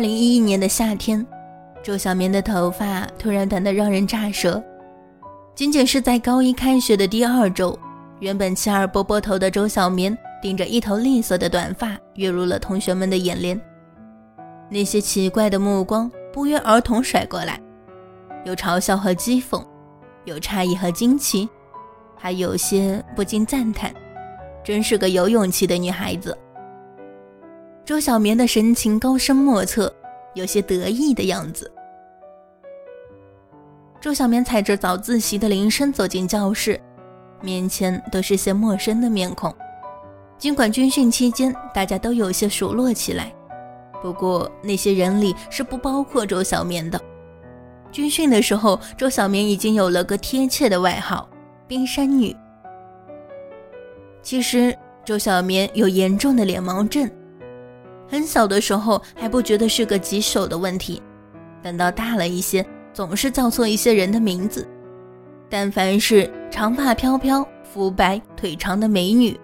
二零一一年的夏天，周小棉的头发突然短得让人咋舌。仅仅是在高一开学的第二周，原本齐耳波波头的周小棉，顶着一头栗色的短发，跃入了同学们的眼帘。那些奇怪的目光不约而同甩过来，有嘲笑和讥讽，有诧异和惊奇，还有些不禁赞叹：真是个有勇气的女孩子。周小棉的神情高深莫测，有些得意的样子。周小棉踩着早自习的铃声走进教室，面前都是些陌生的面孔。尽管军训期间大家都有些熟络起来，不过那些人里是不包括周小棉的。军训的时候，周小棉已经有了个贴切的外号“冰山女”。其实，周小棉有严重的脸盲症。很小的时候还不觉得是个棘手的问题，等到大了一些，总是叫错一些人的名字。但凡是长发飘飘、肤白腿长的美女，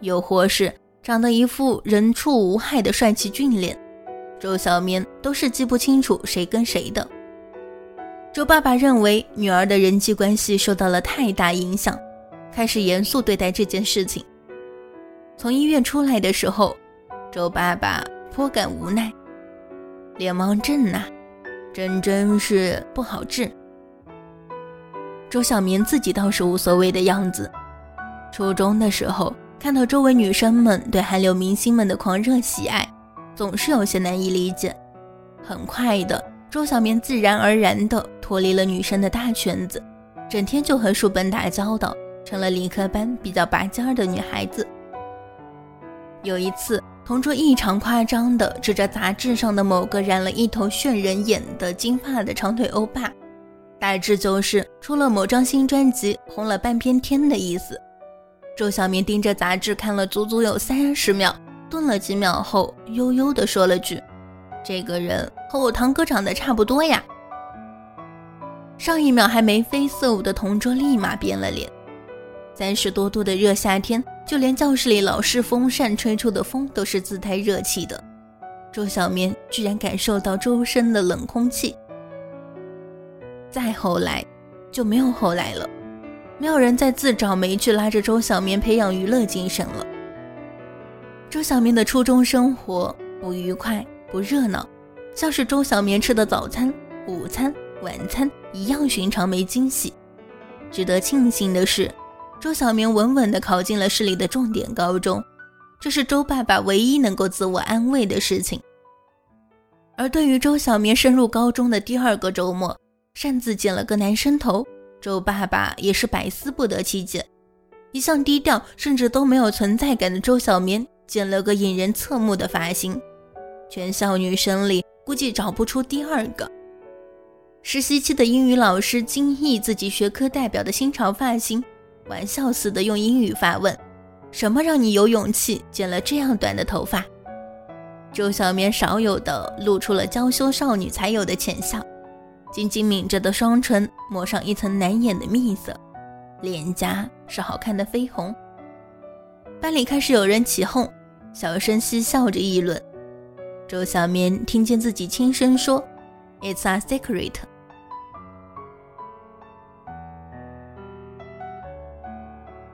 又或是长得一副人畜无害的帅气俊脸，周小棉都是记不清楚谁跟谁的。周爸爸认为女儿的人际关系受到了太大影响，开始严肃对待这件事情。从医院出来的时候。周爸爸颇感无奈，脸盲症呐，真真是不好治。周小明自己倒是无所谓的样子。初中的时候，看到周围女生们对韩流明星们的狂热喜爱，总是有些难以理解。很快的，周小明自然而然的脱离了女生的大圈子，整天就和书本打交道，成了理科班比较拔尖的女孩子。有一次。同桌异常夸张地指着杂志上的某个染了一头炫人眼的金发的长腿欧巴，大致就是出了某张新专辑红了半边天的意思。周小明盯着杂志看了足足有三十秒，顿了几秒后，悠悠地说了句：“这个人和我堂哥长得差不多呀。”上一秒还眉飞色舞的同桌立马变了脸。三十多度的热夏天。就连教室里老式风扇吹出的风都是自带热气的，周小棉居然感受到周身的冷空气。再后来，就没有后来了，没有人再自找没趣拉着周小棉培养娱乐精神了。周小棉的初中生活不愉快不热闹，像是周小棉吃的早餐、午餐、晚餐一样寻常没惊喜。值得庆幸的是。周小明稳稳地考进了市里的重点高中，这是周爸爸唯一能够自我安慰的事情。而对于周小明升入高中的第二个周末，擅自剪了个男生头，周爸爸也是百思不得其解。一向低调甚至都没有存在感的周小明，剪了个引人侧目的发型，全校女生里估计找不出第二个。实习期的英语老师惊异自己学科代表的新潮发型。玩笑似的用英语发问：“什么让你有勇气剪了这样短的头发？”周小棉少有的露出了娇羞少女才有的浅笑，紧紧抿着的双唇抹上一层难掩的蜜色，脸颊是好看的绯红。班里开始有人起哄，小声嬉笑着议论。周小棉听见自己轻声说：“It's a secret。”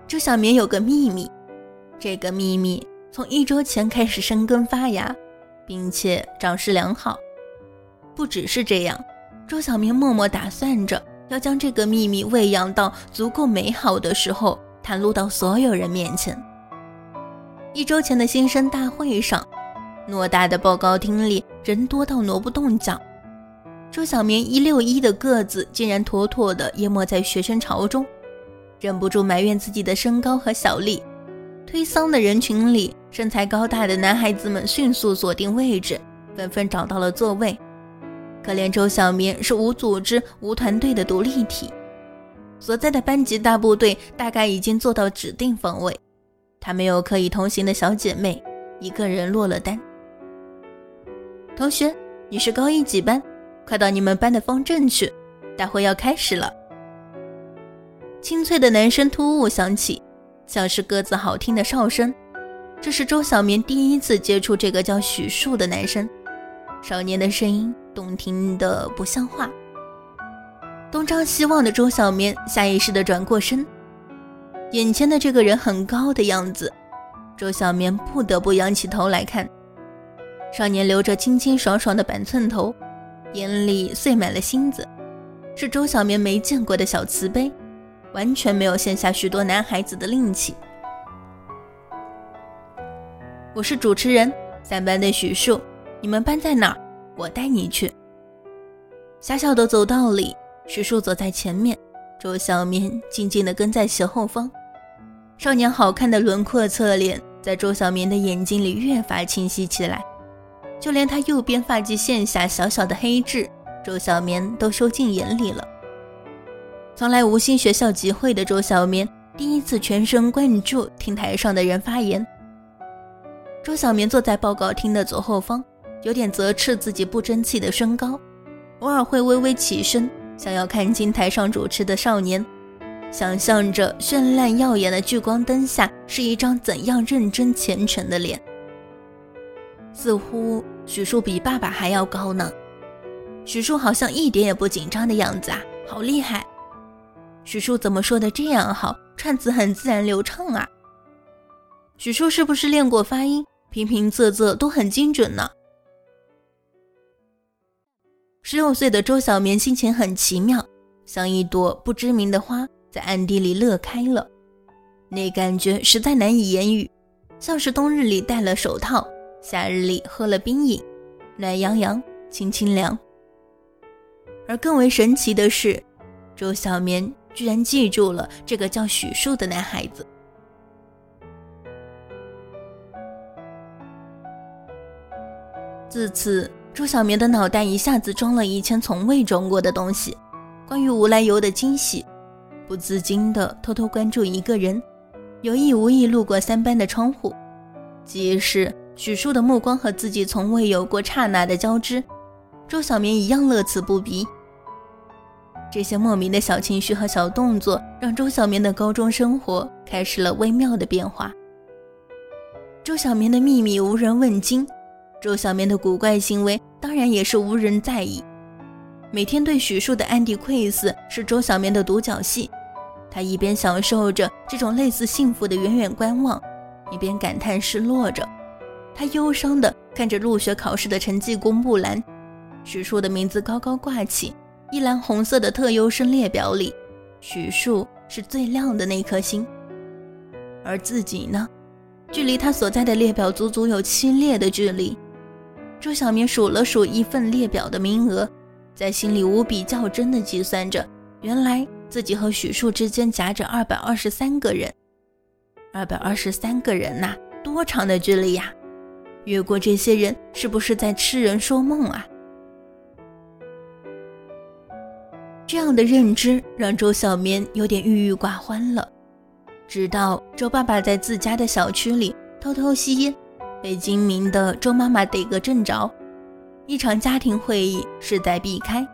周小明有个秘密，这个秘密从一周前开始生根发芽，并且长势良好。不只是这样，周小明默默打算着要将这个秘密喂养到足够美好的时候，袒露到所有人面前。一周前的新生大会上，偌大的报告厅里人多到挪不动脚，周小明一六一的个子竟然妥妥的淹没在学生潮中。忍不住埋怨自己的身高和小力，推搡的人群里，身材高大的男孩子们迅速锁定位置，纷纷找到了座位。可怜周小棉是无组织、无团队的独立体，所在的班级大部队大概已经坐到指定方位，他没有可以同行的小姐妹，一个人落了单。同学，你是高一几班？快到你们班的方阵去，大会要开始了。清脆的男声突兀响起，像是鸽子好听的哨声。这是周小棉第一次接触这个叫许树的男生。少年的声音动听的不像话。东张西望的周小棉下意识的转过身，眼前的这个人很高的样子，周小棉不得不仰起头来看。少年留着清清爽爽的板寸头，眼里碎满了星子，是周小棉没见过的小慈悲，完全没有羡下许多男孩子的吝气。我是主持人，三班的许树，你们班在哪儿？我带你去。狭小的走道里。徐树走在前面，周小棉静静地跟在斜后方。少年好看的轮廓侧脸在周小棉的眼睛里越发清晰起来，就连他右边发际线下小小的黑痣，周小棉都收进眼里了。从来无心学校集会的周小棉，第一次全神贯注听台上的人发言。周小棉坐在报告厅的左后方，有点责斥自己不争气的身高，偶尔会微微起身。想要看清台上主持的少年，想象着绚烂耀眼的聚光灯下是一张怎样认真虔诚的脸。似乎许树比爸爸还要高呢。许树好像一点也不紧张的样子啊，好厉害！许树怎么说的这样好，串词很自然流畅啊？许树是不是练过发音，平平仄仄都很精准呢？十六岁的周小棉心情很奇妙，像一朵不知名的花在暗地里乐开了，那感觉实在难以言语，像是冬日里戴了手套，夏日里喝了冰饮，暖洋洋，清清凉。而更为神奇的是，周小棉居然记住了这个叫许树的男孩子。自此。朱小明的脑袋一下子装了以前从未装过的东西，关于无来由的惊喜，不自禁的偷偷关注一个人，有意无意路过三班的窗户，即使许树的目光和自己从未有过刹那的交织，朱小明一样乐此不疲。这些莫名的小情绪和小动作，让周小棉的高中生活开始了微妙的变化。周小棉的秘密无人问津。周小棉的古怪行为当然也是无人在意，每天对许树的暗地窥视是周小棉的独角戏。他一边享受着这种类似幸福的远远观望，一边感叹失落着。他忧伤地看着入学考试的成绩公布栏，许树的名字高高挂起，一蓝红色的特优生列表里，许树是最亮的那颗星。而自己呢，距离他所在的列表足足有七列的距离。周小明数了数一份列表的名额，在心里无比较真的计算着，原来自己和许树之间夹着二百二十三个人，二百二十三个人呐，多长的距离呀？越过这些人，是不是在痴人说梦啊？这样的认知让周小棉有点郁郁寡欢了。直到周爸爸在自家的小区里偷偷吸烟。被精明的周妈妈逮个正着，一场家庭会议势在必开。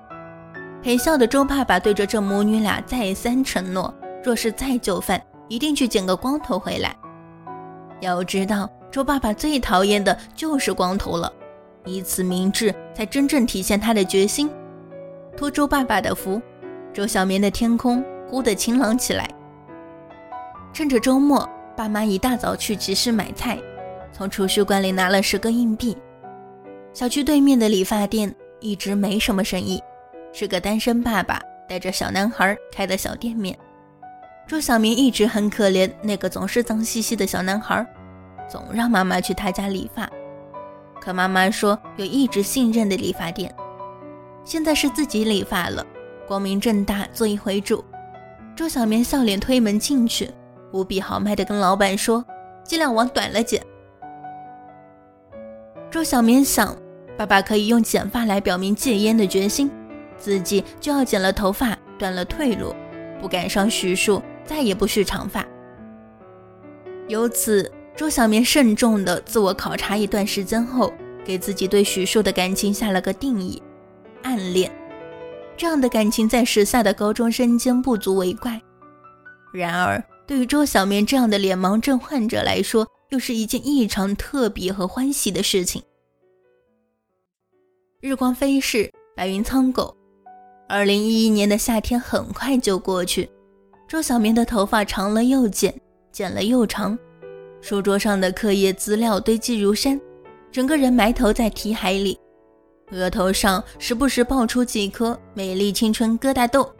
陪笑的周爸爸对着这母女俩再三承诺：若是再就范，一定去剪个光头回来。要知道，周爸爸最讨厌的就是光头了，以此明志，才真正体现他的决心。托周爸爸的福，周小棉的天空忽地晴朗起来。趁着周末，爸妈一大早去集市买菜。从储蓄罐里拿了十个硬币。小区对面的理发店一直没什么生意，是个单身爸爸带着小男孩开的小店面。周小明一直很可怜那个总是脏兮兮的小男孩，总让妈妈去他家理发。可妈妈说有一直信任的理发店。现在是自己理发了，光明正大做一回主。周小明笑脸推门进去，无比豪迈地跟老板说：“尽量往短了剪。”周小棉想，爸爸可以用剪发来表明戒烟的决心，自己就要剪了头发，断了退路，不赶上徐树，再也不蓄长发。由此，周小棉慎重地自我考察一段时间后，给自己对徐树的感情下了个定义：暗恋。这样的感情在时下的高中生间不足为怪，然而对于周小棉这样的脸盲症患者来说，又是一件异常特别和欢喜的事情。日光飞逝，白云苍狗。二零一一年的夏天很快就过去，周小棉的头发长了又剪，剪了又长，书桌上的课业资料堆积如山，整个人埋头在题海里，额头上时不时爆出几颗美丽青春疙瘩痘。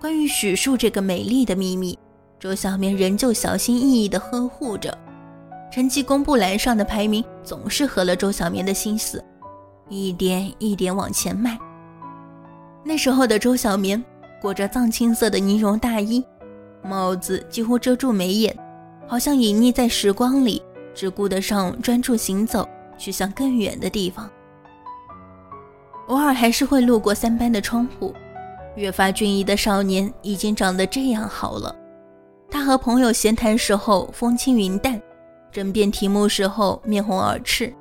关于许树这个美丽的秘密，周小棉仍旧小心翼翼地呵护着。成绩公布栏上的排名总是合了周小棉的心思，一点一点往前迈。那时候的周小棉裹着藏青色的呢绒大衣，帽子几乎遮住眉眼，好像隐匿在时光里，只顾得上专注行走，去向更远的地方。偶尔还是会路过三班的窗户，越发俊逸的少年已经长得这样好了。他和朋友闲谈时候风轻云淡，争辩题目时候面红耳赤，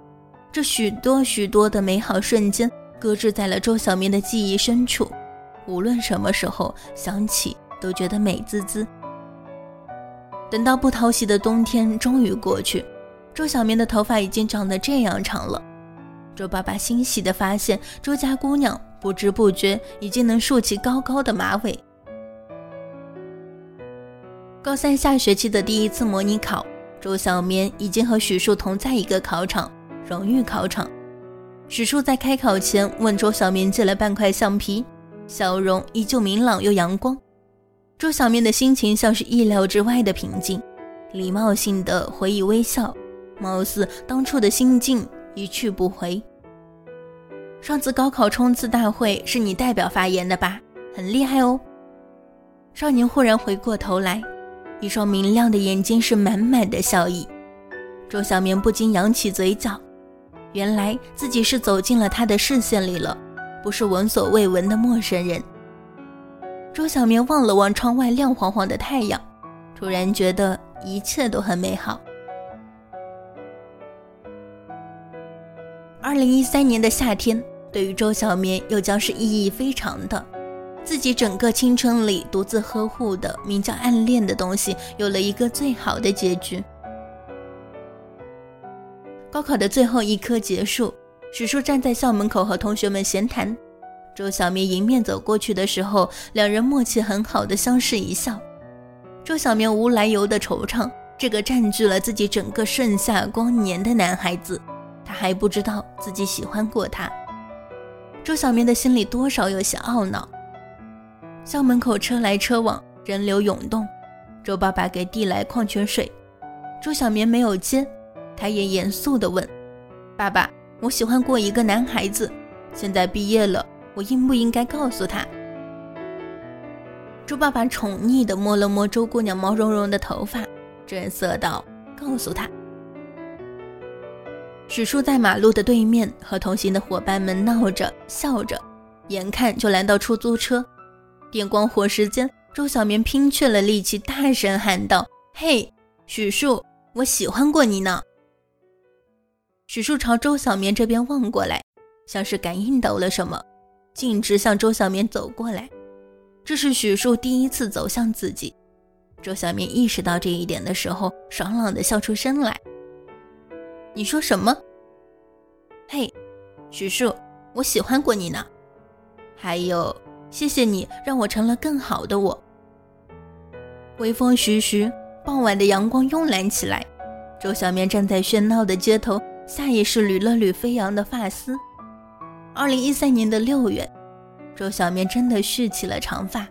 这许多许多的美好瞬间。搁置在了周小明的记忆深处，无论什么时候想起，都觉得美滋滋。等到不讨喜的冬天终于过去，周小明的头发已经长得这样长了。周爸爸欣喜地发现，周家姑娘不知不觉已经能竖起高高的马尾。高三下学期的第一次模拟考，周小棉已经和许树同在一个考场——荣誉考场。许树在开考前问周小棉借了半块橡皮，笑容依旧明朗又阳光。周小棉的心情像是意料之外的平静，礼貌性的回以微笑，貌似当初的心境一去不回。上次高考冲刺大会是你代表发言的吧？很厉害哦。少年忽然回过头来，一双明亮的眼睛是满满的笑意。周小棉不禁扬起嘴角。原来自己是走进了他的视线里了，不是闻所未闻的陌生人。周小棉望了望窗外亮晃晃的太阳，突然觉得一切都很美好。二零一三年的夏天，对于周小棉又将是意义非常的。自己整个青春里独自呵护的名叫暗恋的东西，有了一个最好的结局。高考的最后一科结束，许叔站在校门口和同学们闲谈。周小棉迎面走过去的时候，两人默契很好的相视一笑。周小棉无来由的惆怅，这个占据了自己整个盛夏光年的男孩子，还不知道自己喜欢过他。周小棉的心里多少有些懊恼。校门口车来车往，人流涌动。周爸爸给递来矿泉水，周小棉没有接。他也严肃地问：“爸爸，我喜欢过一个男孩子，现在毕业了，我应不应该告诉他？”猪爸爸宠溺地摸了摸周姑娘毛茸茸的头发，正色道：“告诉他。”许树在马路的对面和同行的伙伴们闹着笑着，眼看就拦到出租车，电光火石间，周小棉拼却了力气，大声喊道：“嘿，许树，我喜欢过你呢！”许树朝周小棉这边望过来，像是感应到了什么，径直向周小棉走过来。这是许树第一次走向自己。周小棉意识到这一点的时候，爽朗的笑出声来：“你说什么？嘿，徐树，我喜欢过你呢。还有，谢谢你让我成了更好的我。”微风徐徐，傍晚的阳光慵懒起来。周小棉站在喧闹的街头。下意识捋了捋飞扬的发丝。二零一三年的六月，周小棉真的蓄起了长发。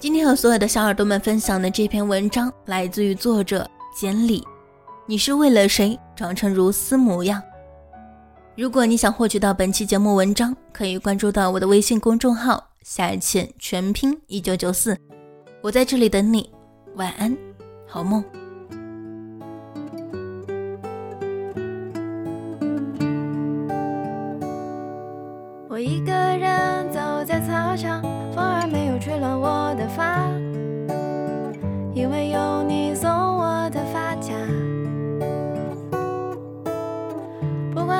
今天和所有的小耳朵们分享的这篇文章来自于作者简里。你是为了谁长成如斯模样？如果你想获取到本期节目文章，可以关注到我的微信公众号“夏浅全拼一九九四”，我在这里等你。晚安。好梦。我一个人走在操场，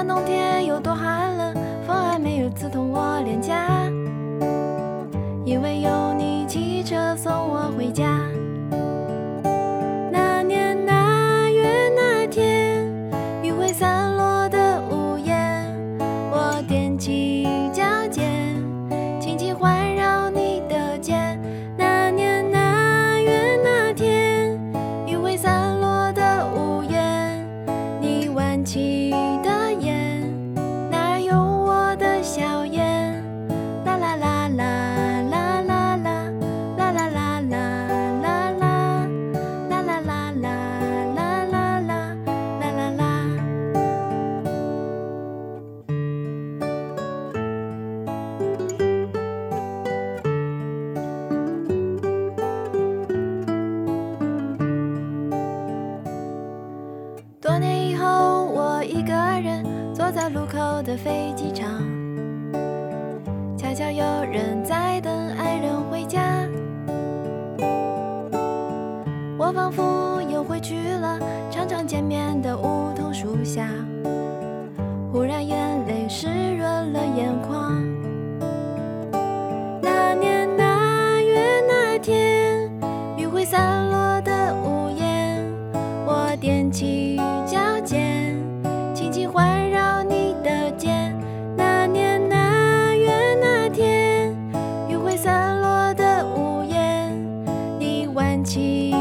那冬天有多寒冷，风还没有刺痛我脸颊，因为有你骑车送我回家。起。